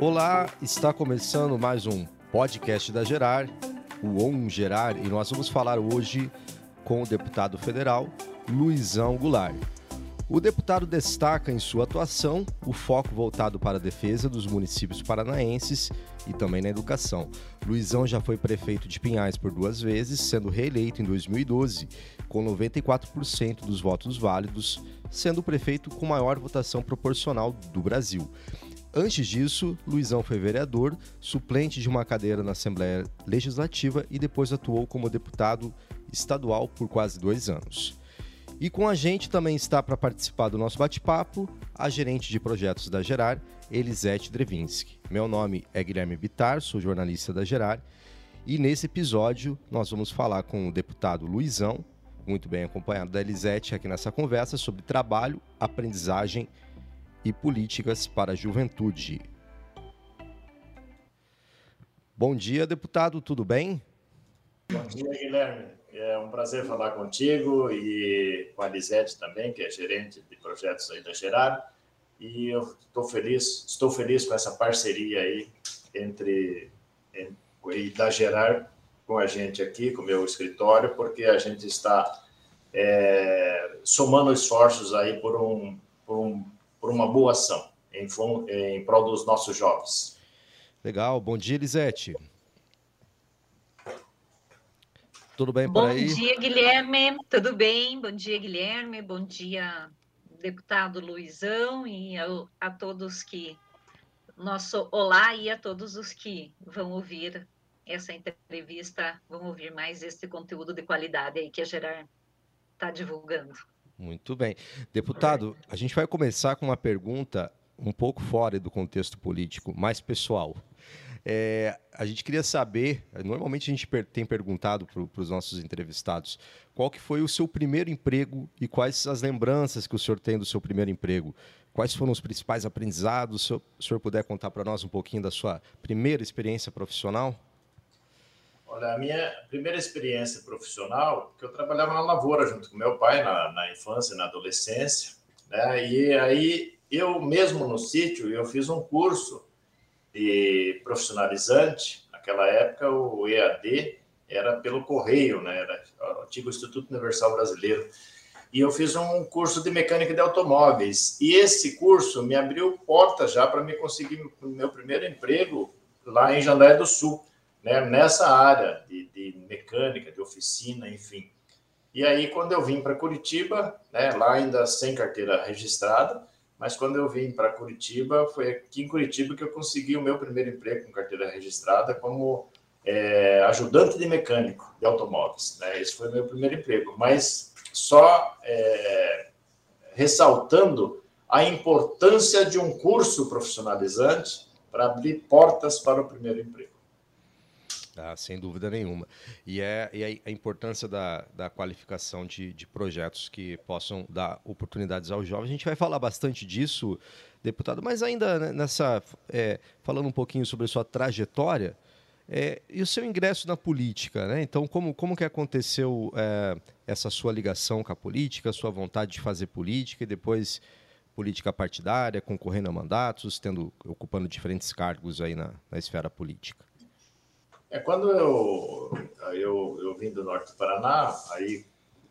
Olá, está começando mais um podcast da Gerar, o ON Gerar, e nós vamos falar hoje com o deputado federal Luizão Goulart. O deputado destaca em sua atuação o foco voltado para a defesa dos municípios paranaenses e também na educação. Luizão já foi prefeito de Pinhais por duas vezes, sendo reeleito em 2012, com 94% dos votos válidos, sendo o prefeito com maior votação proporcional do Brasil. Antes disso, Luizão foi vereador, suplente de uma cadeira na Assembleia Legislativa e depois atuou como deputado estadual por quase dois anos. E com a gente também está para participar do nosso bate-papo a gerente de projetos da Gerar, Elisete Drevinski. Meu nome é Guilherme Bitar, sou jornalista da Gerar, e nesse episódio nós vamos falar com o deputado Luizão, muito bem acompanhado da Elisete aqui nessa conversa sobre trabalho, aprendizagem e políticas para a juventude. Bom dia, deputado, tudo bem? Bom dia, Guilherme. É um prazer falar contigo e com a Lisete também, que é gerente de projetos aí da Gerar. E eu estou feliz, estou feliz com essa parceria aí entre, entre da Gerar com a gente aqui, com o meu escritório, porque a gente está é, somando esforços aí por, um, por, um, por uma boa ação em, em prol dos nossos jovens. Legal. Bom dia, Lisete. Tudo bem por Bom aí? Bom dia, Guilherme. Tudo bem? Bom dia, Guilherme. Bom dia, deputado Luizão e a, a todos que nosso olá e a todos os que vão ouvir essa entrevista, vão ouvir mais esse conteúdo de qualidade aí que a Gerar está divulgando. Muito bem. Deputado, a gente vai começar com uma pergunta um pouco fora do contexto político, mais pessoal. É, a gente queria saber, normalmente a gente tem perguntado para os nossos entrevistados, qual que foi o seu primeiro emprego e quais as lembranças que o senhor tem do seu primeiro emprego? Quais foram os principais aprendizados? Se o senhor puder contar para nós um pouquinho da sua primeira experiência profissional? Olha, a minha primeira experiência profissional, que eu trabalhava na lavoura junto com meu pai na, na infância, na adolescência, né? E aí eu mesmo no sítio eu fiz um curso de profissionalizante, naquela época o EAD era pelo correio, né? Era o antigo Instituto Universal Brasileiro. E eu fiz um curso de mecânica de automóveis. E esse curso me abriu portas já para me conseguir meu primeiro emprego lá em Jandaia do Sul, né? nessa área de, de mecânica, de oficina, enfim. E aí, quando eu vim para Curitiba, né, lá ainda sem carteira registrada, mas quando eu vim para Curitiba, foi aqui em Curitiba que eu consegui o meu primeiro emprego com carteira registrada como é, ajudante de mecânico de automóveis. Né? Esse foi o meu primeiro emprego, mas só é, ressaltando a importância de um curso profissionalizante para abrir portas para o primeiro emprego. Ah, sem dúvida nenhuma. E, é, e a importância da, da qualificação de, de projetos que possam dar oportunidades aos jovens. A gente vai falar bastante disso, deputado, mas ainda né, nessa. É, falando um pouquinho sobre a sua trajetória. É, e o seu ingresso na política, né? Então, como, como que aconteceu é, essa sua ligação com a política, sua vontade de fazer política e depois política partidária, concorrendo a mandatos, tendo, ocupando diferentes cargos aí na, na esfera política? É quando eu, eu, eu vim do norte do Paraná, aí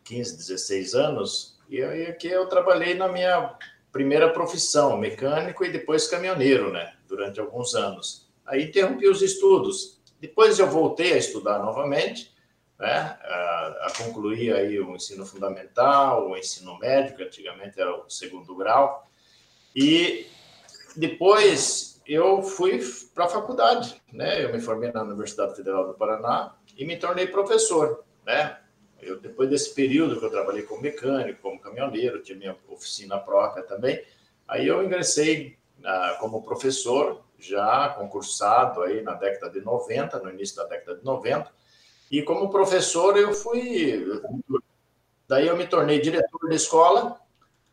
15, 16 anos, e aí aqui eu trabalhei na minha primeira profissão, mecânico e depois caminhoneiro, né, durante alguns anos. Aí interrompi os estudos. Depois eu voltei a estudar novamente, né, a, a concluir aí o ensino fundamental, o ensino médio, que antigamente era o segundo grau, e depois eu fui para a faculdade, né? Eu me formei na Universidade Federal do Paraná e me tornei professor, né? Eu, depois desse período que eu trabalhei como mecânico, como caminhoneiro, tinha minha oficina própria também, aí eu ingressei ah, como professor, já concursado aí na década de 90, no início da década de 90, e como professor eu fui... Daí eu me tornei diretor de escola,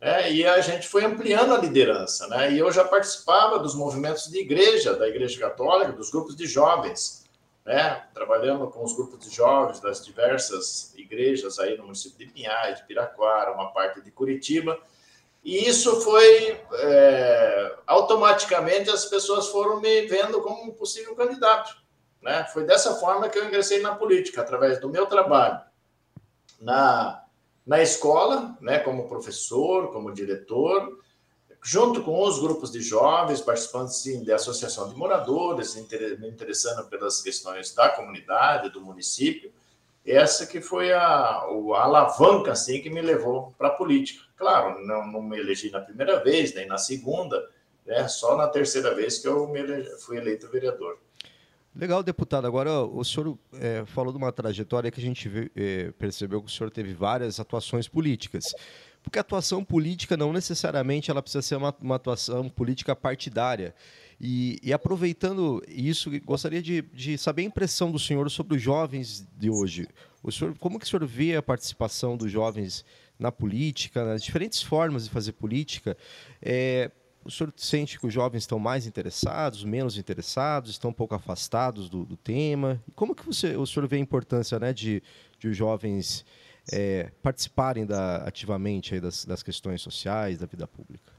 é, e a gente foi ampliando a liderança, né? E eu já participava dos movimentos de igreja, da Igreja Católica, dos grupos de jovens, né? Trabalhando com os grupos de jovens das diversas igrejas aí no município de Pinhais, de Piraquara, uma parte de Curitiba. E isso foi é, automaticamente as pessoas foram me vendo como um possível candidato. Né? Foi dessa forma que eu ingressei na política, através do meu trabalho na, na escola, né, como professor, como diretor, junto com os grupos de jovens, participando sim da associação de moradores, me interessando pelas questões da comunidade, do município. Essa que foi a, a alavanca assim, que me levou para a política. Claro, não, não me elegi na primeira vez, nem na segunda, né, só na terceira vez que eu me elegi, fui eleito vereador. Legal, deputado. Agora, o senhor é, falou de uma trajetória que a gente vê, é, percebeu que o senhor teve várias atuações políticas. Porque a atuação política não necessariamente ela precisa ser uma, uma atuação política partidária. E, e aproveitando isso, gostaria de, de, saber a impressão do senhor sobre os jovens de hoje. O senhor, como que o senhor vê a participação dos jovens na política, nas diferentes formas de fazer política? É, o senhor sente que os jovens estão mais interessados, menos interessados, estão um pouco afastados do, do tema? Como que você, o senhor vê a importância né, de, de os jovens é, participarem da, ativamente das, das questões sociais, da vida pública?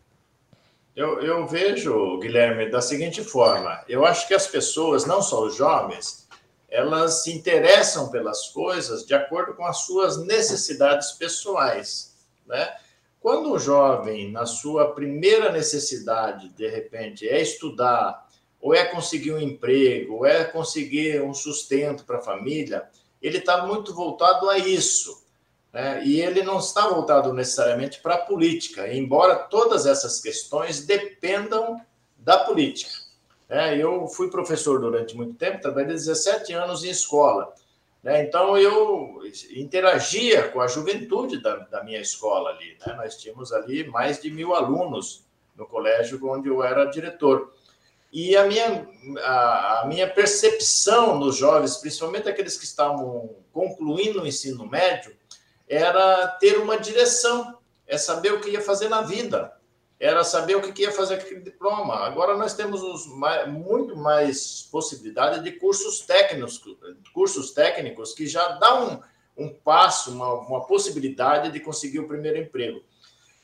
Eu, eu, vejo, Guilherme, da seguinte forma: eu acho que as pessoas, não só os jovens, elas se interessam pelas coisas de acordo com as suas necessidades pessoais, né? Quando o jovem, na sua primeira necessidade, de repente, é estudar, ou é conseguir um emprego, ou é conseguir um sustento para a família, ele está muito voltado a isso. Né? E ele não está voltado necessariamente para a política, embora todas essas questões dependam da política. É, eu fui professor durante muito tempo, trabalhei 17 anos em escola. Né? Então, eu interagia com a juventude da, da minha escola ali. Né? Nós tínhamos ali mais de mil alunos no colégio onde eu era diretor. E a minha, a, a, minha percepção nos jovens, principalmente aqueles que estavam concluindo o ensino médio, era ter uma direção, é saber o que ia fazer na vida era saber o que ia fazer com aquele diploma. Agora nós temos os muito mais possibilidade de cursos técnicos, cursos técnicos que já dão um, um passo, uma, uma possibilidade de conseguir o primeiro emprego.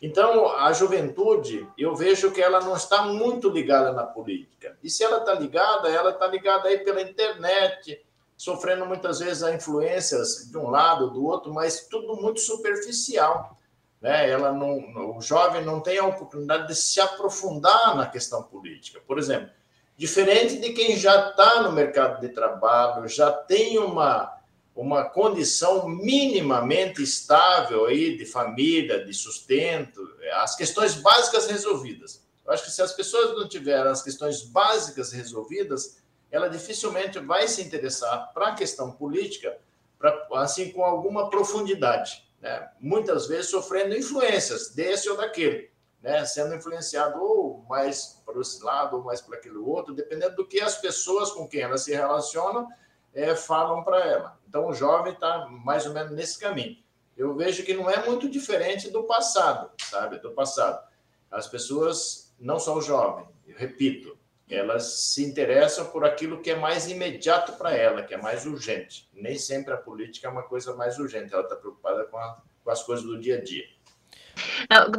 Então, a juventude, eu vejo que ela não está muito ligada na política. E se ela está ligada, ela está ligada aí pela internet, sofrendo muitas vezes a influências de um lado, do outro, mas tudo muito superficial né? Ela não, o jovem não tem a oportunidade de se aprofundar na questão política. Por exemplo, diferente de quem já está no mercado de trabalho, já tem uma uma condição minimamente estável aí de família, de sustento, as questões básicas resolvidas. Eu acho que se as pessoas não tiverem as questões básicas resolvidas, ela dificilmente vai se interessar para a questão política, pra, assim com alguma profundidade né? muitas vezes sofrendo influências desse ou daquele, né? sendo influenciado ou mais para esse lado ou mais para aquele outro, dependendo do que as pessoas com quem ela se relaciona é, falam para ela. Então, o jovem está mais ou menos nesse caminho. Eu vejo que não é muito diferente do passado, sabe? Do passado. As pessoas, não só o jovem, eu repito, elas se interessam por aquilo que é mais imediato para ela, que é mais urgente. Nem sempre a política é uma coisa mais urgente, ela está preocupada com, a, com, as coisas do dia a dia.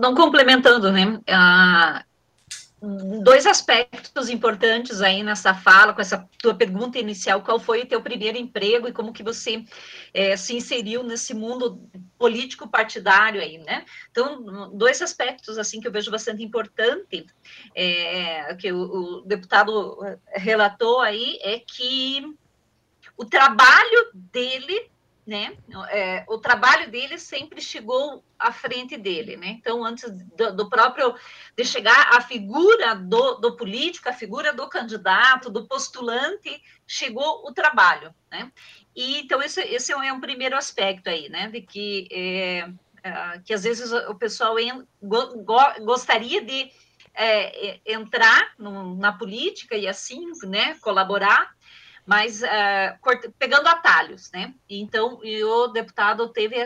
Não complementando, né? Ah, dois aspectos importantes aí nessa fala, com essa tua pergunta inicial, qual foi o teu primeiro emprego e como que você é, se inseriu nesse mundo político partidário aí, né? Então, dois aspectos, assim, que eu vejo bastante importante, é, que o, o deputado relatou aí, é que o trabalho dele né? É, o trabalho dele sempre chegou à frente dele, né? Então, antes do, do próprio de chegar à figura do, do, político, a figura do candidato, do postulante, chegou o trabalho, né? E então esse, esse é um primeiro aspecto aí, né? De que é, é, que às vezes o pessoal en, go, go, gostaria de é, entrar no, na política e assim, né? Colaborar mas uh, pegando atalhos, né? Então, o deputado teve,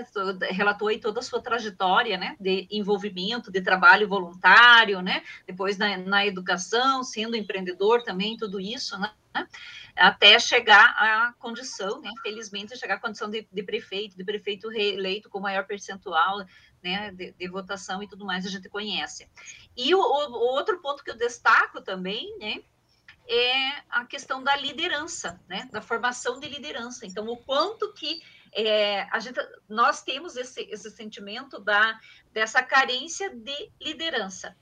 relatou aí toda a sua trajetória, né, de envolvimento, de trabalho voluntário, né, depois na, na educação, sendo empreendedor também, tudo isso, né, até chegar à condição, né, felizmente, chegar à condição de, de prefeito, de prefeito reeleito com maior percentual, né, de, de, votação e tudo mais, a gente conhece. E o, o, outro ponto que eu destaco também, né, é a questão da liderança, né, da formação de liderança. Então, o quanto que é, a gente, nós temos esse, esse sentimento da, dessa carência de liderança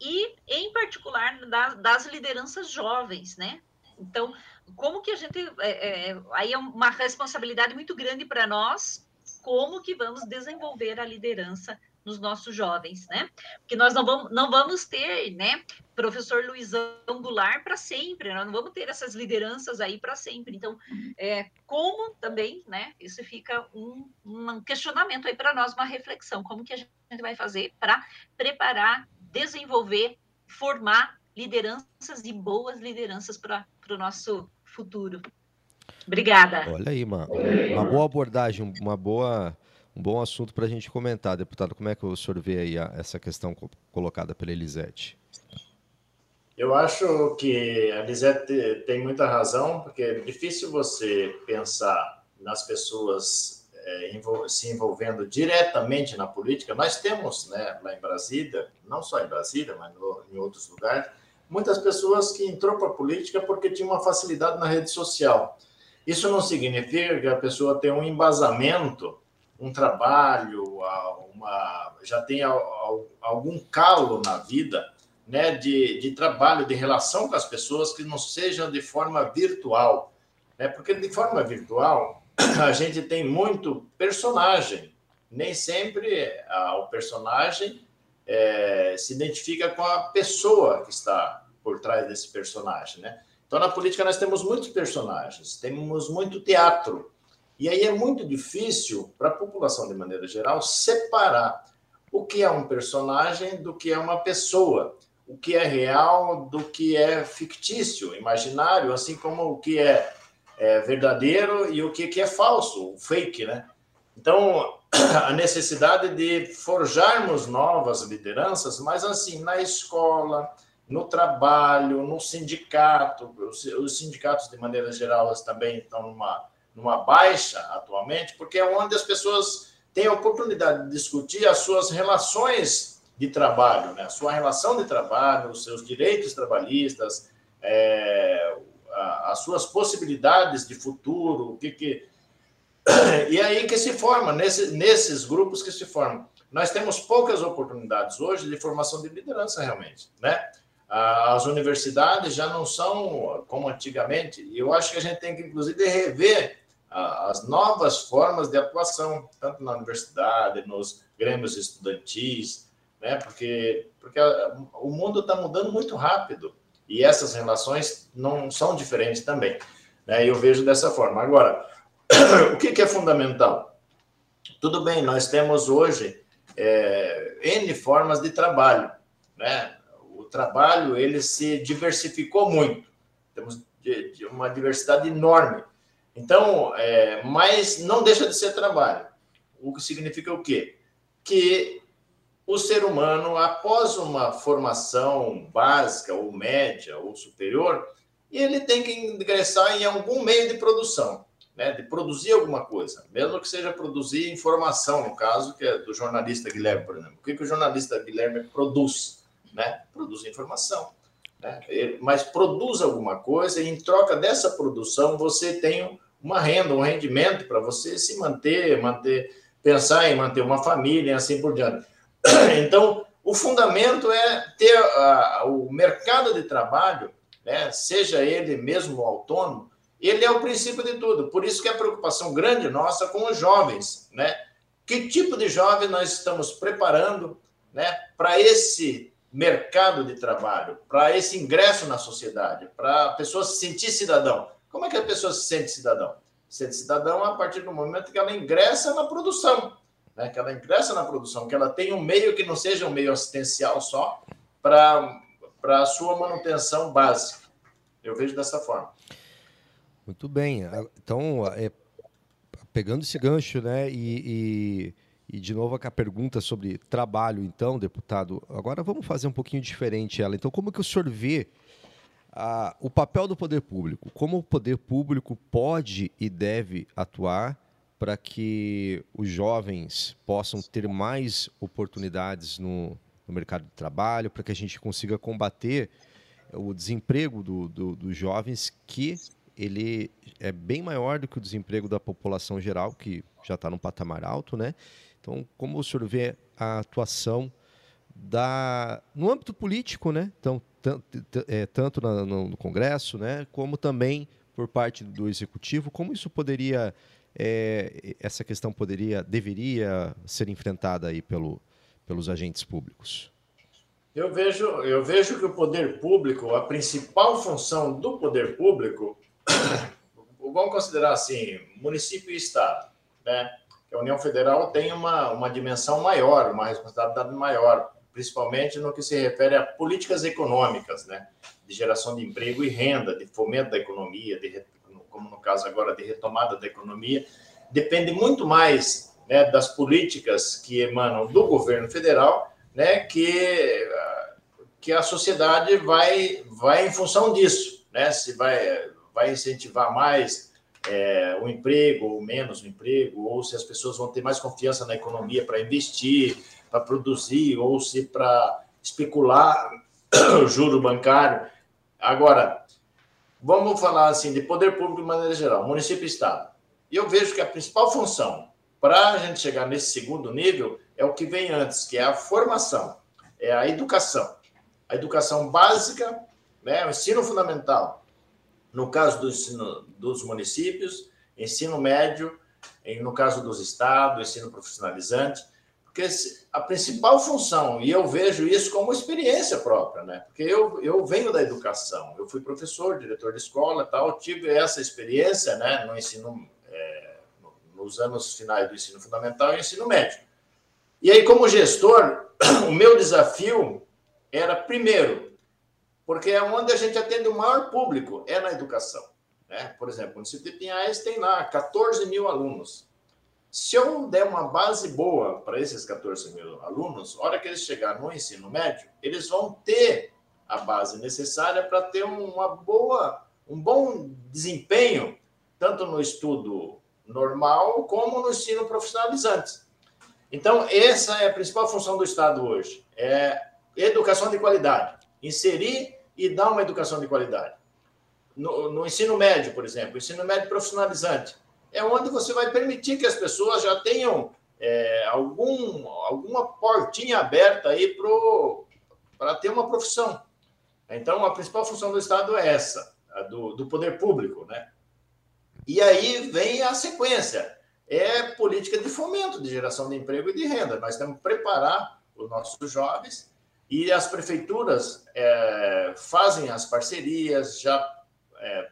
e, em particular, da, das lideranças jovens, né? Então, como que a gente é, é, aí é uma responsabilidade muito grande para nós como que vamos desenvolver a liderança nos nossos jovens, né? Porque nós não vamos, não vamos ter, né, professor Luizão Goulart para sempre, nós não vamos ter essas lideranças aí para sempre. Então, é, como também, né, isso fica um, um questionamento aí para nós, uma reflexão, como que a gente vai fazer para preparar, desenvolver, formar lideranças e boas lideranças para o nosso futuro. Obrigada. Olha aí, uma, uma boa abordagem, uma boa, um bom assunto para a gente comentar, deputado. Como é que o senhor vê aí a, essa questão colocada pela Elisete? Eu acho que a Elisete tem muita razão, porque é difícil você pensar nas pessoas é, se envolvendo diretamente na política. Nós temos, né, lá em Brasília, não só em Brasília, mas no, em outros lugares, muitas pessoas que entrou para a política porque tinha uma facilidade na rede social. Isso não significa que a pessoa tem um embasamento, um trabalho, uma, já tem algum calo na vida né, de, de trabalho, de relação com as pessoas que não sejam de forma virtual. Né? Porque de forma virtual, a gente tem muito personagem. Nem sempre a, o personagem é, se identifica com a pessoa que está por trás desse personagem. Né? Então, na política, nós temos muitos personagens, temos muito teatro. E aí é muito difícil para a população, de maneira geral, separar o que é um personagem do que é uma pessoa, o que é real do que é fictício, imaginário, assim como o que é, é verdadeiro e o que, que é falso, fake, né? Então, a necessidade de forjarmos novas lideranças, mas assim, na escola, no trabalho, no sindicato. Os, sindicatos, de maneira geral, também estão numa, numa baixa atualmente, porque é onde as pessoas têm a oportunidade de discutir as suas relações de trabalho, né? a sua relação de trabalho, os seus direitos trabalhistas, é, as suas possibilidades de futuro, o que, que... E aí que se forma, nesse, nesses grupos que se formam. Nós temos poucas oportunidades hoje de formação de liderança, realmente, né? as universidades já não são como antigamente, e eu acho que a gente tem que, inclusive, rever as novas formas de atuação, tanto na universidade, nos grêmios estudantis, né? porque, porque o mundo está mudando muito rápido e essas relações não são diferentes também. Né? Eu vejo dessa forma. Agora, o que, que é fundamental? Tudo bem, nós temos hoje é, N formas de trabalho, né? trabalho ele se diversificou muito. Temos uma diversidade enorme. Então, é, mas não deixa de ser trabalho. O que significa o quê? Que o ser humano, após uma formação básica ou média ou superior, ele tem que ingressar em algum meio de produção, né? de produzir alguma coisa, mesmo que seja produzir informação, no caso que é do jornalista Guilherme, por exemplo. O que, que o jornalista Guilherme produz? né? Produz informação. Né? Mas produz alguma coisa e em troca dessa produção você tem uma renda, um rendimento para você se manter, manter, pensar em manter uma família e assim por diante. Então, o fundamento é ter a, o mercado de trabalho, né? seja ele mesmo autônomo, ele é o princípio de tudo. Por isso que é a preocupação grande nossa com os jovens, né? Que tipo de jovem nós estamos preparando, né, para esse mercado de trabalho, para esse ingresso na sociedade, para a pessoa se sentir cidadão. Como é que a pessoa se sente cidadão? Se sente cidadão a partir do momento que ela ingressa na produção, né? que ela ingressa na produção, que ela tem um meio que não seja um meio assistencial só para a sua manutenção básica. Eu vejo dessa forma. Muito bem. Então, é, pegando esse gancho, né, e, e, e, de novo a pergunta sobre trabalho, então, deputado, agora vamos fazer um pouquinho diferente ela. Então, como que o senhor vê a, o papel do poder público? Como o poder público pode e deve atuar para que os jovens possam ter mais oportunidades no, no mercado de trabalho, para que a gente consiga combater o desemprego do, do, dos jovens, que ele é bem maior do que o desemprego da população geral, que já está num patamar alto, né? Então, como o senhor vê a atuação da no âmbito político, né? Então, tanto no, no Congresso, né? Como também por parte do Executivo, como isso poderia é, essa questão poderia, deveria ser enfrentada aí pelo, pelos agentes públicos? Eu vejo, eu vejo que o poder público, a principal função do poder público, vamos considerar assim, município e estado, né? a União Federal tem uma, uma dimensão maior, uma responsabilidade maior, principalmente no que se refere a políticas econômicas, né? De geração de emprego e renda, de fomento da economia, de como no caso agora de retomada da economia, depende muito mais né, das políticas que emanam do governo federal, né, que, que a sociedade vai, vai em função disso, né, se vai, vai incentivar mais é, o emprego ou menos o emprego, ou se as pessoas vão ter mais confiança na economia para investir, para produzir, ou se para especular o juro bancário. Agora, vamos falar assim de poder público de maneira geral, município e estado. E eu vejo que a principal função para a gente chegar nesse segundo nível é o que vem antes, que é a formação, é a educação. A educação básica, né, o ensino fundamental. No caso do ensino dos municípios, ensino médio, no caso dos estados, ensino profissionalizante, porque a principal função, e eu vejo isso como experiência própria, né? Porque eu, eu venho da educação, eu fui professor, diretor de escola tal, tive essa experiência, né, no ensino, é, nos anos finais do ensino fundamental e ensino médio. E aí, como gestor, o meu desafio era, primeiro, porque é onde a gente atende o maior público, é na educação. Né? Por exemplo, município de Pinhais tem lá 14 mil alunos. Se eu der uma base boa para esses 14 mil alunos, a hora que eles chegarem no ensino médio, eles vão ter a base necessária para ter uma boa, um bom desempenho, tanto no estudo normal como no ensino profissionalizante. Então, essa é a principal função do Estado hoje, é educação de qualidade, inserir e dar uma educação de qualidade. No, no ensino médio, por exemplo, ensino médio profissionalizante, é onde você vai permitir que as pessoas já tenham é, algum, alguma portinha aberta aí para ter uma profissão. Então, a principal função do Estado é essa, do, do poder público, né? E aí vem a sequência, é política de fomento, de geração de emprego e de renda. Nós temos que preparar os nossos jovens e as prefeituras é, fazem as parcerias, já é,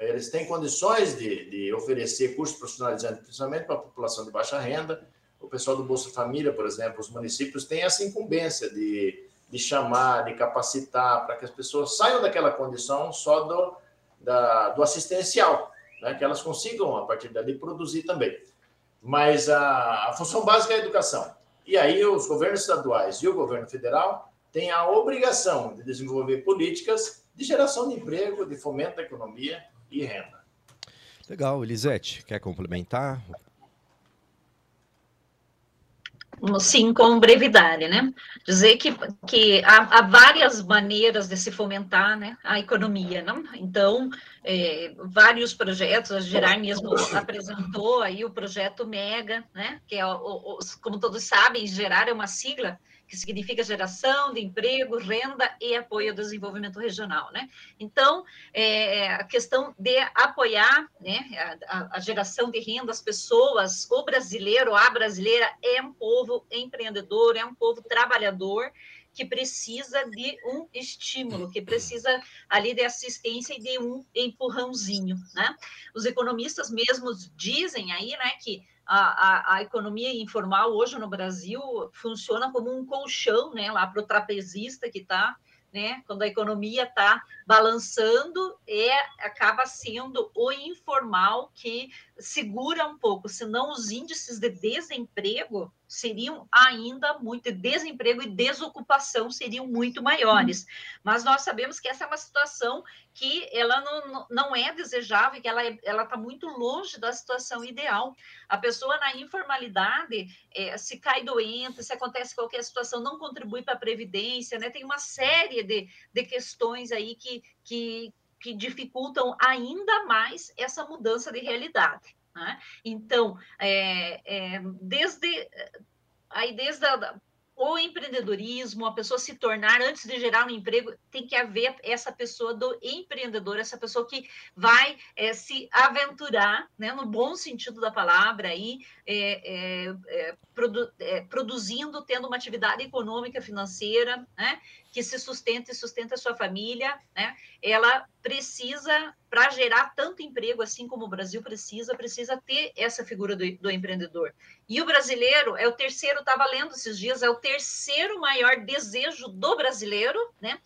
eles têm condições de, de oferecer cursos profissionalizantes, principalmente para a população de baixa renda. O pessoal do Bolsa Família, por exemplo, os municípios têm essa incumbência de, de chamar, de capacitar, para que as pessoas saiam daquela condição só do, da, do assistencial, né? que elas consigam, a partir dali, produzir também. Mas a, a função básica é a educação. E aí os governos estaduais e o governo federal têm a obrigação de desenvolver políticas de geração de emprego, de fomento da economia e renda. Legal, Elisete, quer complementar? Sim, com brevidade, né? Dizer que, que há, há, várias maneiras de se fomentar né, a economia, não? Então, é, vários projetos, a Gerar mesmo apresentou aí o projeto MEGA, né? Que é, o, o, como todos sabem, Gerar é uma sigla que significa geração de emprego, renda e apoio ao desenvolvimento regional, né? Então, é, a questão de apoiar, né, a, a, geração de renda, as pessoas, o brasileiro, a brasileira é um povo empreendedor, é um povo trabalhador, que precisa de um estímulo, que precisa ali de assistência e de um empurrãozinho, né? Os economistas mesmos dizem aí, né, que a, a, a, economia informal hoje no Brasil funciona como um colchão, né, lá para o trapezista que está né? Quando a economia está balançando, é acaba sendo o informal que segura um pouco, senão os índices de desemprego seriam ainda muito, desemprego e desocupação seriam muito maiores. Mas nós sabemos que essa é uma situação que ela não, não é desejável, que ela é, está muito longe da situação ideal. A pessoa na informalidade, é, se cai doente, se acontece qualquer situação, não contribui para a Previdência, né? tem uma série de, de questões aí que, que, que dificultam ainda mais essa mudança de realidade. Né? Então, é, é, desde aí desde a, o empreendedorismo, a pessoa se tornar, antes de gerar um emprego, tem que haver essa pessoa do empreendedor, essa pessoa que vai é, se aventurar, né, no bom sentido da palavra, aí, é, é, é produ é, produzindo, tendo uma atividade econômica, financeira, né, que se sustenta e sustenta a sua família, né, ela precisa, para gerar tanto emprego assim como o Brasil precisa, precisa ter essa figura do, do empreendedor. E o brasileiro é o terceiro, estava lendo esses dias, é o terceiro maior desejo do brasileiro, né?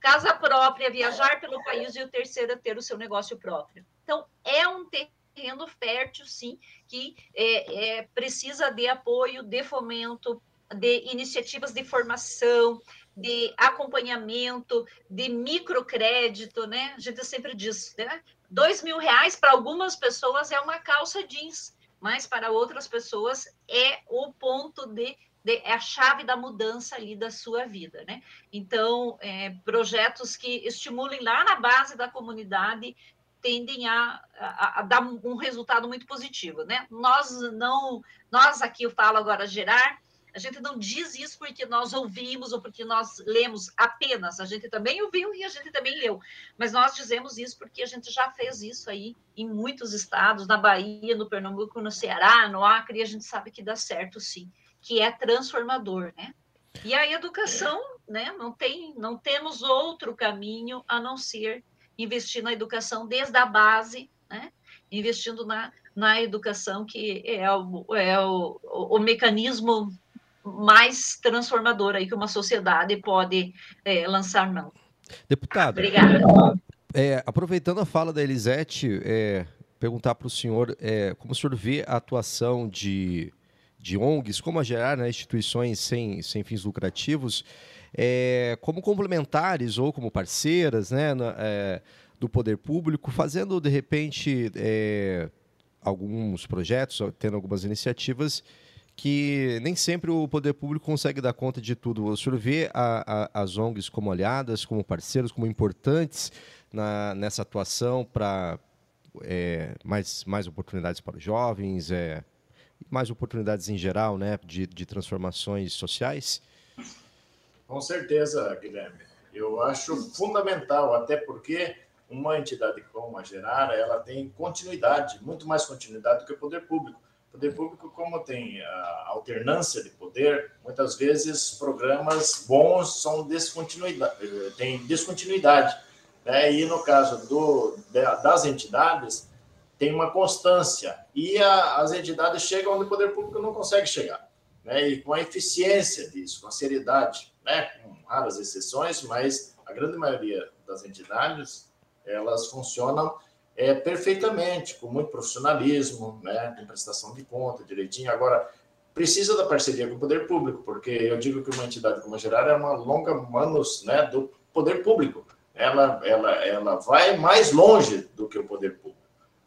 Casa própria, viajar pelo país, e o terceiro é ter o seu negócio próprio. Então, é um terreno fértil, sim, que é, é, precisa de apoio, de fomento, de iniciativas de formação, de acompanhamento, de microcrédito, né? A gente sempre diz, né? Dois mil reais para algumas pessoas é uma calça jeans, mas para outras pessoas é o ponto de, de é a chave da mudança ali da sua vida, né? Então, é, projetos que estimulem lá na base da comunidade tendem a, a, a, dar um resultado muito positivo, né? Nós não, nós aqui eu falo agora gerar, a gente não diz isso porque nós ouvimos ou porque nós lemos apenas. A gente também ouviu e a gente também leu. Mas nós dizemos isso porque a gente já fez isso aí em muitos estados, na Bahia, no Pernambuco, no Ceará, no Acre, e a gente sabe que dá certo sim, que é transformador, né? E a educação, né? Não tem, não temos outro caminho a não ser investir na educação desde a base, né? Investindo na, na educação, que é o, é o, o, o mecanismo mais transformadora aí que uma sociedade pode é, lançar mão. Deputado. Obrigada. É, aproveitando a fala da Elisete, é, perguntar para o senhor é, como o senhor vê a atuação de, de ONGs, como a gerar né, instituições sem, sem fins lucrativos, é, como complementares ou como parceiras né, na, é, do poder público, fazendo de repente é, alguns projetos, tendo algumas iniciativas que nem sempre o poder público consegue dar conta de tudo. O senhor vê a, a, as ONGs como olhadas, como parceiros, como importantes na, nessa atuação para é, mais, mais oportunidades para os jovens, é, mais oportunidades em geral né, de, de transformações sociais? Com certeza, Guilherme. Eu acho fundamental, até porque uma entidade como a Gerara, ela tem continuidade, muito mais continuidade do que o poder público poder público, como tem a alternância de poder, muitas vezes programas bons são descontinuidade, tem descontinuidade. Né? E no caso do, das entidades, tem uma constância. E a, as entidades chegam onde o poder público não consegue chegar. Né? E com a eficiência disso, com a seriedade, né? com raras exceções, mas a grande maioria das entidades, elas funcionam é, perfeitamente, com muito profissionalismo, né, com prestação de conta direitinho. Agora, precisa da parceria com o poder público, porque eu digo que uma entidade como a Gerar é uma longa manos né, do poder público. Ela, ela, ela vai mais longe do que o poder público.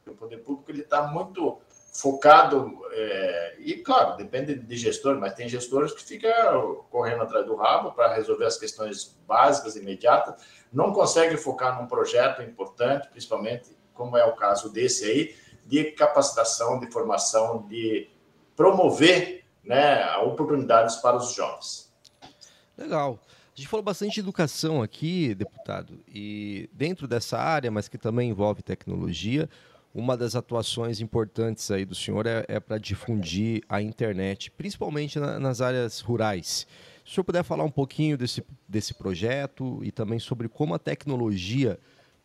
O poder público ele está muito focado, é, e claro, depende de gestor, mas tem gestores que ficam correndo atrás do rabo para resolver as questões básicas, imediatas, não consegue focar num projeto importante, principalmente como é o caso desse aí, de capacitação, de formação, de promover né, oportunidades para os jovens. Legal. A gente falou bastante de educação aqui, deputado, e dentro dessa área, mas que também envolve tecnologia, uma das atuações importantes aí do senhor é, é para difundir a internet, principalmente na, nas áreas rurais. Se o senhor puder falar um pouquinho desse, desse projeto e também sobre como a tecnologia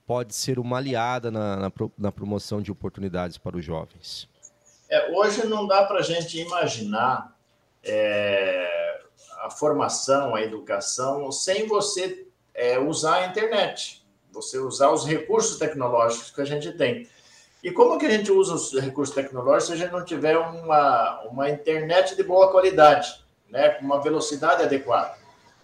pode ser uma aliada na, na, na promoção de oportunidades para os jovens? É, hoje não dá para a gente imaginar é, a formação, a educação, sem você é usar a internet, você usar os recursos tecnológicos que a gente tem. E como que a gente usa os recursos tecnológicos se a gente não tiver uma, uma internet de boa qualidade, né, com uma velocidade adequada?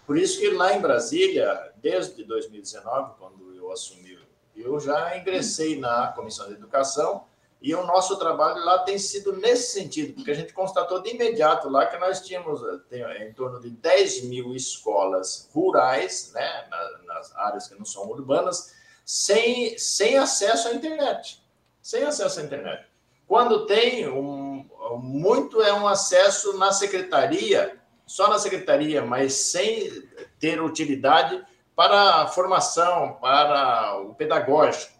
Por isso que lá em Brasília, desde 2019, quando eu assumi, eu já ingressei na Comissão de Educação e o nosso trabalho lá tem sido nesse sentido, porque a gente constatou de imediato lá que nós tínhamos tem, em torno de 10 mil escolas rurais, né, nas áreas que não são urbanas, sem, sem acesso à internet sem acesso à internet. Quando tem, um, muito é um acesso na secretaria, só na secretaria, mas sem ter utilidade para a formação, para o pedagógico.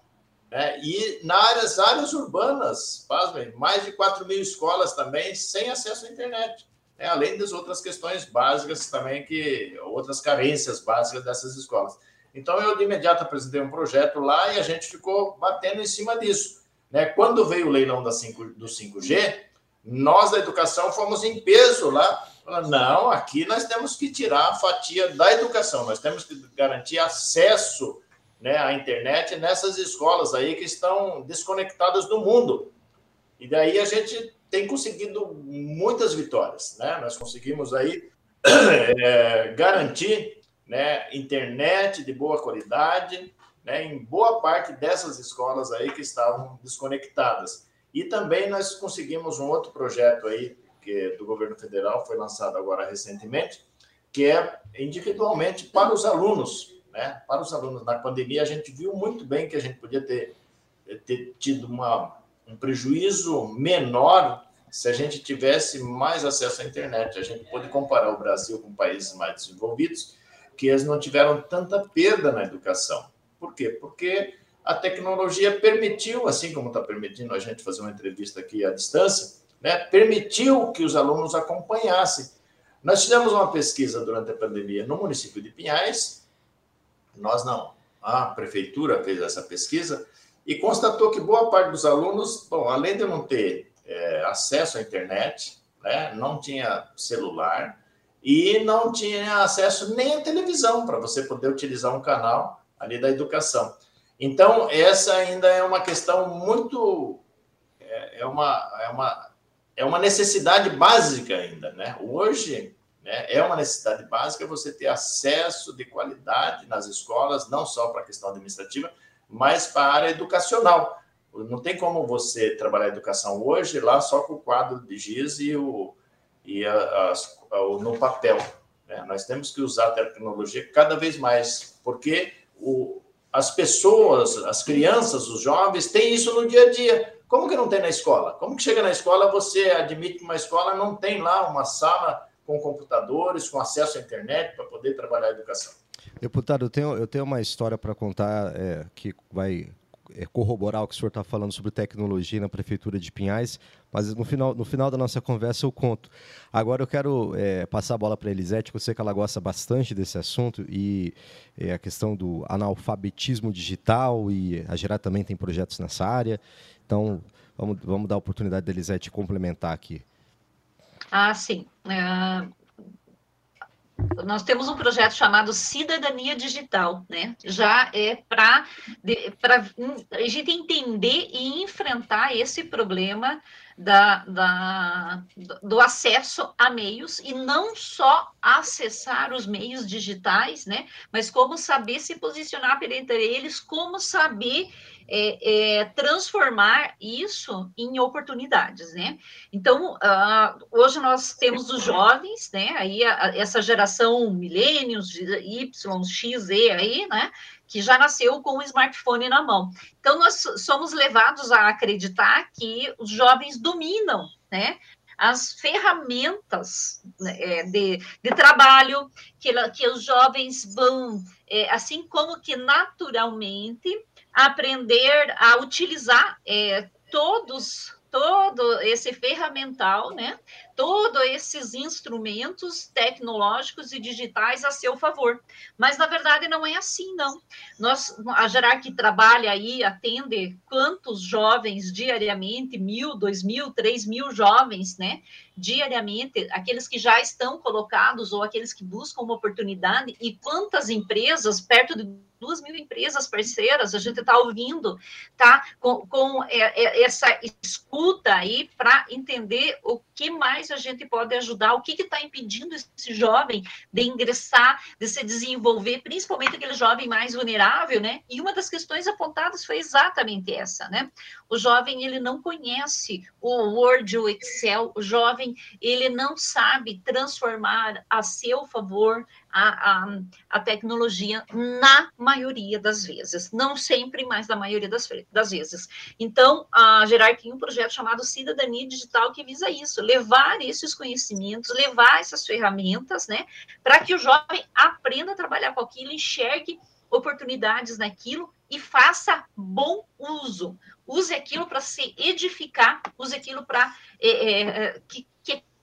Né? E nas áreas urbanas, pasmem, mais de 4 mil escolas também sem acesso à internet. Né? Além das outras questões básicas também, que outras carências básicas dessas escolas. Então, eu de imediato apresentei um projeto lá e a gente ficou batendo em cima disso. Né? Quando veio o leilão da 5, do 5G, nós da educação fomos em peso lá. Não, aqui nós temos que tirar a fatia da educação, nós temos que garantir acesso né, à internet nessas escolas aí que estão desconectadas do mundo. E daí a gente tem conseguido muitas vitórias. Né? Nós conseguimos aí é, garantir né, internet de boa qualidade, né, em boa parte dessas escolas aí que estavam desconectadas. E também nós conseguimos um outro projeto aí, que do governo federal, foi lançado agora recentemente, que é individualmente para os alunos. Né? Para os alunos. Na pandemia, a gente viu muito bem que a gente podia ter, ter tido uma, um prejuízo menor se a gente tivesse mais acesso à internet. A gente pode comparar o Brasil com países mais desenvolvidos, que eles não tiveram tanta perda na educação. Por quê? Porque a tecnologia permitiu, assim como está permitindo a gente fazer uma entrevista aqui à distância, né, permitiu que os alunos acompanhassem. Nós fizemos uma pesquisa durante a pandemia no município de Pinhais, nós não, a prefeitura fez essa pesquisa e constatou que boa parte dos alunos, bom, além de não ter é, acesso à internet, né, não tinha celular e não tinha acesso nem à televisão para você poder utilizar um canal ali da educação. Então, essa ainda é uma questão muito. É, é, uma, é, uma, é uma necessidade básica ainda, né? Hoje, né, é uma necessidade básica você ter acesso de qualidade nas escolas, não só para a questão administrativa, mas para a área educacional. Não tem como você trabalhar a educação hoje lá só com o quadro de giz e, o, e a, a, o, no papel. Né? Nós temos que usar a tecnologia cada vez mais, porque o, as pessoas, as crianças, os jovens, têm isso no dia a dia. Como que não tem na escola? Como que chega na escola, você admite que uma escola não tem lá uma sala com computadores, com acesso à internet para poder trabalhar a educação? Deputado, eu tenho, eu tenho uma história para contar é, que vai corroborar o que o senhor está falando sobre tecnologia na Prefeitura de Pinhais, mas no final, no final da nossa conversa eu conto. Agora eu quero é, passar a bola para a Elisete, que eu sei que ela gosta bastante desse assunto, e é, a questão do analfabetismo digital, e a Gerar também tem projetos nessa área. Então, vamos, vamos dar a oportunidade da Elisete complementar aqui. Ah, sim. Uh, nós temos um projeto chamado Cidadania Digital, né? Já é para a gente entender e enfrentar esse problema da, da, do acesso a meios e não só acessar os meios digitais, né? Mas como saber se posicionar perante eles, como saber é, é, transformar isso em oportunidades, né? Então, uh, hoje nós temos os jovens, né? Aí a, essa geração milênios, Y, X, Z aí, né? Que já nasceu com o smartphone na mão. Então, nós somos levados a acreditar que os jovens dominam, né? as ferramentas né, é, de, de trabalho que, que os jovens vão, é, assim como que naturalmente, aprender a utilizar é, todos todo esse ferramental, né, todos esses instrumentos tecnológicos e digitais a seu favor. Mas, na verdade, não é assim, não. Nós, a Gerar que trabalha aí, atende quantos jovens diariamente, mil, dois mil, três mil jovens, né? Diariamente, aqueles que já estão colocados ou aqueles que buscam uma oportunidade, e quantas empresas, perto de duas mil empresas parceiras, a gente está ouvindo, tá? Com, com é, é, essa escuta aí para entender o que mais a gente pode ajudar, o que está impedindo esse jovem de ingressar, de se desenvolver, principalmente aquele jovem mais vulnerável, né? E uma das questões apontadas foi exatamente essa, né? O jovem, ele não conhece o Word, o Excel, o jovem, ele não sabe transformar a seu favor a, a, a tecnologia na maioria das vezes, não sempre, mas na maioria das, das vezes. Então, a Gerar tem um projeto chamado Cidadania Digital que visa isso, levar esses conhecimentos, levar essas ferramentas, né, para que o jovem aprenda a trabalhar com aquilo, enxergue oportunidades naquilo e faça bom uso. Use aquilo para se edificar, use aquilo para é, é, que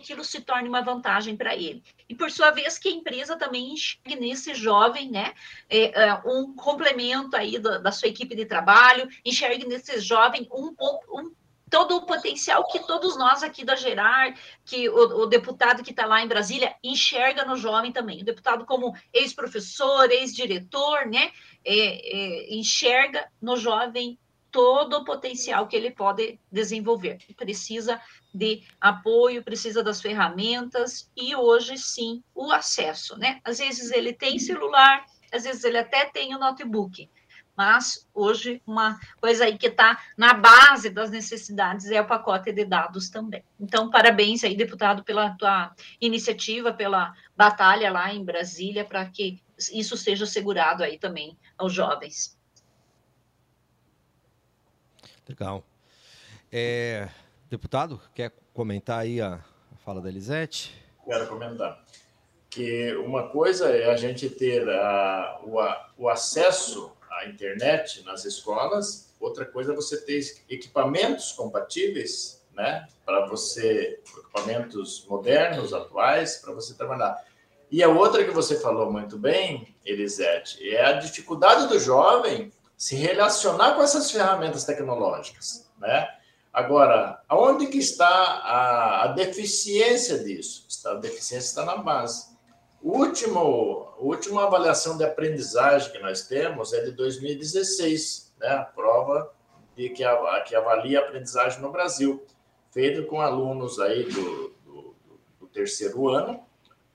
aquilo se torne uma vantagem para ele. E, por sua vez, que a empresa também enxergue nesse jovem, né, é, é, um complemento aí da, sua equipe de trabalho, enxergue nesse jovem um, um todo o potencial que todos nós aqui da Gerar, que o, o deputado que está lá em Brasília, enxerga no jovem também. O deputado como ex-professor, ex-diretor, né, é, é, enxerga no jovem todo o potencial que ele pode desenvolver. Precisa de apoio, precisa das ferramentas e hoje sim o acesso, né? Às vezes ele tem celular, às vezes ele até tem o notebook, mas hoje uma coisa aí que está na base das necessidades é o pacote de dados também. Então, parabéns aí, deputado, pela tua iniciativa, pela batalha lá em Brasília, para que isso seja assegurado aí também aos jovens. Legal. É, deputado, quer comentar aí a, fala da Elisete? Quero comentar. Que uma coisa é a gente ter a, o, a, o acesso à internet nas escolas, outra coisa é você ter equipamentos compatíveis, né, para você, equipamentos modernos, atuais, para você trabalhar. E a outra que você falou muito bem, Elisete, é a dificuldade do jovem se relacionar com essas ferramentas tecnológicas, né? Agora, aonde que está a, a deficiência disso? Está, a deficiência está na base. O último, a última avaliação de aprendizagem que nós temos é de 2016, né? A prova de que, a, que avalia a aprendizagem no Brasil, feito com alunos aí do, do, do terceiro ano,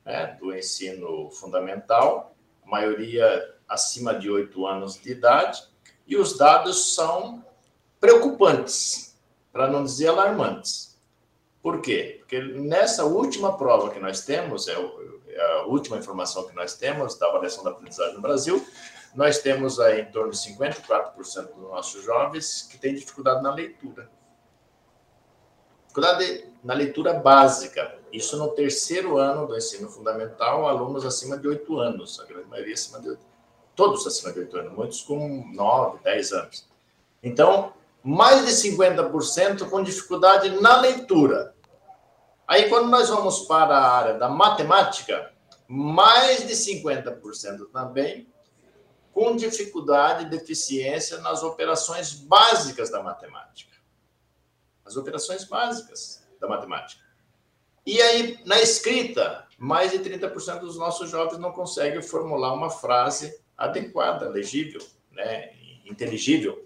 né? do ensino fundamental, maioria acima de oito anos de idade, e os dados são preocupantes, para não dizer alarmantes. Por quê? Porque nessa última prova que nós temos, é, é a última informação que nós temos da avaliação da aprendizagem no Brasil, nós temos aí em torno de 54% dos nossos jovens que têm dificuldade na leitura. Dificuldade na leitura básica. Isso no terceiro ano do ensino fundamental, alunos acima de 8 anos, a grande maioria acima de 8 todos acima de 8 anos, muitos com 9, 10 anos. Então, mais de 50% com dificuldade na leitura. Aí, quando nós vamos para a área da matemática, mais de 50% também com dificuldade e deficiência nas operações básicas da matemática. As operações básicas da matemática. E aí, na escrita, mais de 30% dos nossos jovens não conseguem formular uma frase adequada, legível, né, inteligível.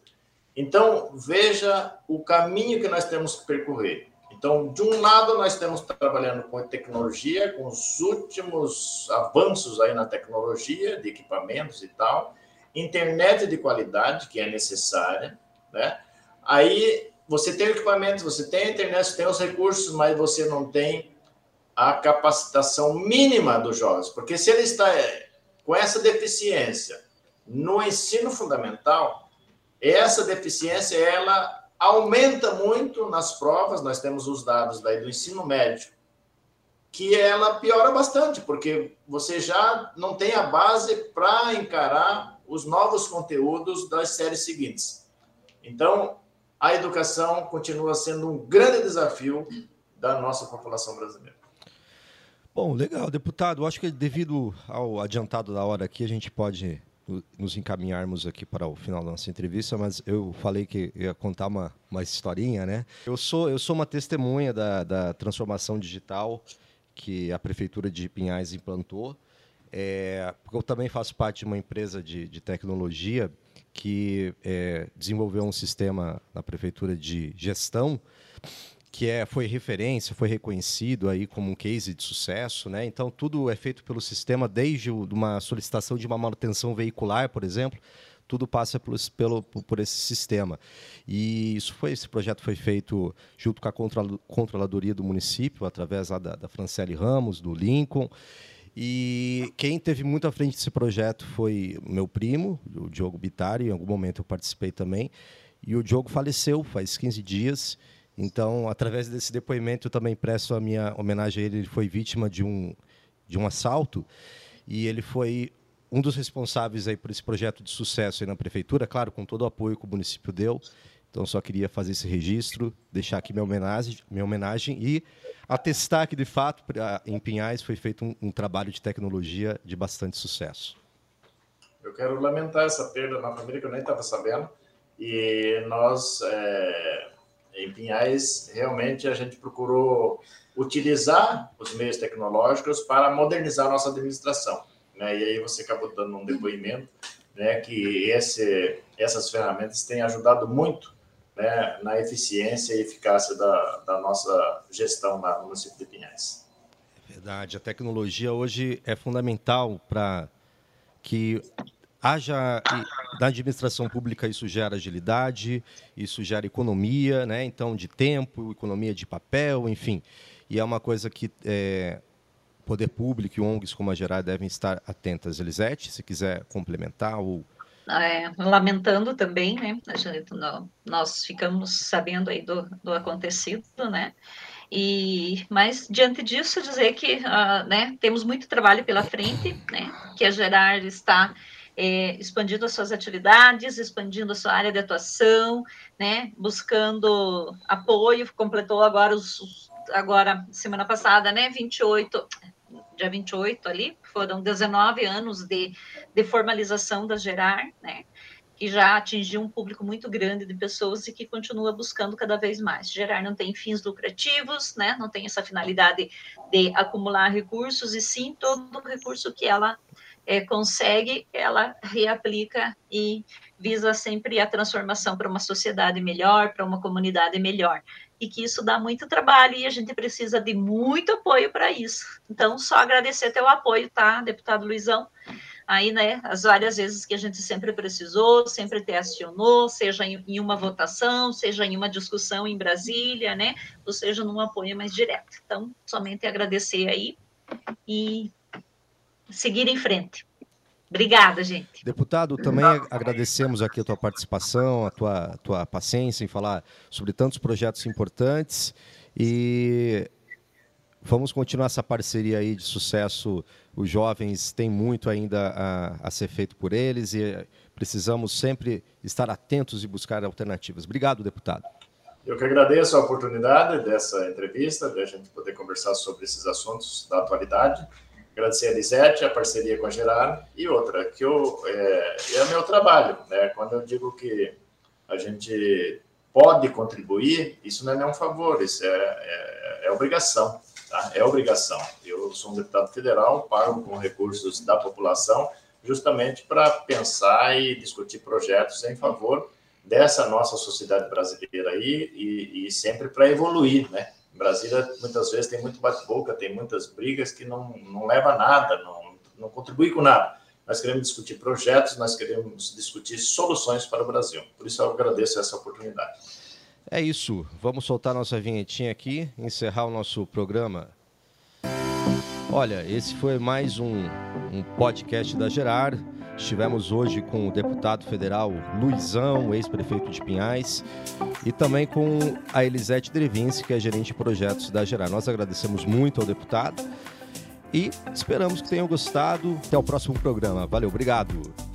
Então, veja o caminho que nós temos que percorrer. Então, de um lado, nós estamos trabalhando com tecnologia, com os últimos avanços aí na tecnologia, de equipamentos e tal, internet de qualidade, que é necessária, né? Aí, você tem equipamentos, você tem a internet, você tem os recursos, mas você não tem a capacitação mínima dos jovens, porque se ele está com essa deficiência no ensino fundamental, essa deficiência ela aumenta muito nas provas, nós temos os dados daí do ensino médio, que ela piora bastante, porque você já não tem a base para encarar os novos conteúdos das séries seguintes. Então, a educação continua sendo um grande desafio da nossa população brasileira. Bom, legal, deputado. Acho que devido ao adiantado da hora aqui, a gente pode nos encaminharmos aqui para o final da nossa entrevista, mas eu falei que ia contar uma, uma historinha, né? Eu sou, eu sou uma testemunha da, da transformação digital que a Prefeitura de Pinhais implantou. É, eu também faço parte de uma empresa de, de tecnologia que é, desenvolveu um sistema na Prefeitura de gestão que é, foi referência, foi reconhecido aí como um case de sucesso, né? Então tudo é feito pelo sistema, desde uma solicitação de uma manutenção veicular, por exemplo, tudo passa pelo, pelo, por esse sistema. E isso foi, esse projeto foi feito junto com a controladoria do município, através da, da Franciele Ramos, do Lincoln. E quem teve muito à frente desse projeto foi meu primo, o Diogo Bitari, em algum momento eu participei também. E o Diogo faleceu faz 15 dias. Então, através desse depoimento, eu também presto a minha homenagem a ele. Ele foi vítima de um, de um assalto e ele foi um dos responsáveis aí por esse projeto de sucesso na prefeitura, claro, com todo o apoio que o município deu. Então, só queria fazer esse registro, deixar aqui minha homenagem, minha homenagem e atestar que, de fato, em Pinhais foi feito um, um trabalho de tecnologia de bastante sucesso. Eu quero lamentar essa perda na família que eu nem estava sabendo. E nós é em Pinhais, realmente a gente procurou utilizar os meios tecnológicos para modernizar a nossa administração. Né? E aí você acabou dando um depoimento né, que esse, essas ferramentas têm ajudado muito né, na eficiência e eficácia da, da nossa gestão no município de Pinhais. É verdade, a tecnologia hoje é fundamental para que haja da administração pública isso gera agilidade, isso gera economia, né? Então de tempo, economia de papel, enfim. E é uma coisa que é, poder público e ONGs como a Gerar devem estar atentas. Elisete, se quiser complementar ou é, lamentando também, né? Gente, nós ficamos sabendo aí do, do acontecido, né? E, mas diante disso dizer que, uh, né? Temos muito trabalho pela frente, né? Que a Gerar está é, expandindo as suas atividades, expandindo a sua área de atuação, né, buscando apoio, completou agora, os, agora semana passada, né, 28, dia 28 ali, foram 19 anos de, de formalização da Gerar, né, que já atingiu um público muito grande de pessoas e que continua buscando cada vez mais. Gerar não tem fins lucrativos, né? não tem essa finalidade de acumular recursos, e sim todo o recurso que ela é, consegue, ela reaplica e visa sempre a transformação para uma sociedade melhor, para uma comunidade melhor. E que isso dá muito trabalho e a gente precisa de muito apoio para isso. Então, só agradecer teu apoio, tá, deputado Luizão? Aí, né, as várias vezes que a gente sempre precisou, sempre te acionou, seja em, uma votação, seja em uma discussão em Brasília, né, ou seja num apoio mais direto. Então, somente agradecer aí e seguir em frente. Obrigada, gente. Deputado, também agradecemos aqui a tua participação, a tua, tua paciência em falar sobre tantos projetos importantes e vamos continuar essa parceria aí de sucesso. Os jovens têm muito ainda a, a ser feito por eles e precisamos sempre estar atentos e buscar alternativas. Obrigado, deputado. Eu que agradeço a oportunidade dessa entrevista, de a gente poder conversar sobre esses assuntos da atualidade. Agradecer a Lisete, a parceria com a Gerard, e outra, que eu, é, é meu trabalho. Né? Quando eu digo que a gente pode contribuir, isso não é nenhum favor, isso é, é, é obrigação. Tá? É obrigação. Eu sou um deputado federal, pago com recursos da população, justamente para pensar e discutir projetos em favor dessa nossa sociedade brasileira aí e, e sempre para evoluir, né? Brasília muitas vezes tem muito bate-boca, tem muitas brigas que não, não leva a nada, não, não contribui com nada. Nós queremos discutir projetos, nós queremos discutir soluções para o Brasil. Por isso eu agradeço essa oportunidade. É isso. Vamos soltar nossa vinhetinha aqui, encerrar o nosso programa. Olha, esse foi mais um, um podcast da Gerar. Estivemos hoje com o deputado federal Luizão, ex-prefeito de Pinhais, e também com a Elisete Drevinski, que é gerente de projetos da Gerar. Nós agradecemos muito ao deputado e esperamos que tenham gostado. Até o próximo programa. Valeu, obrigado.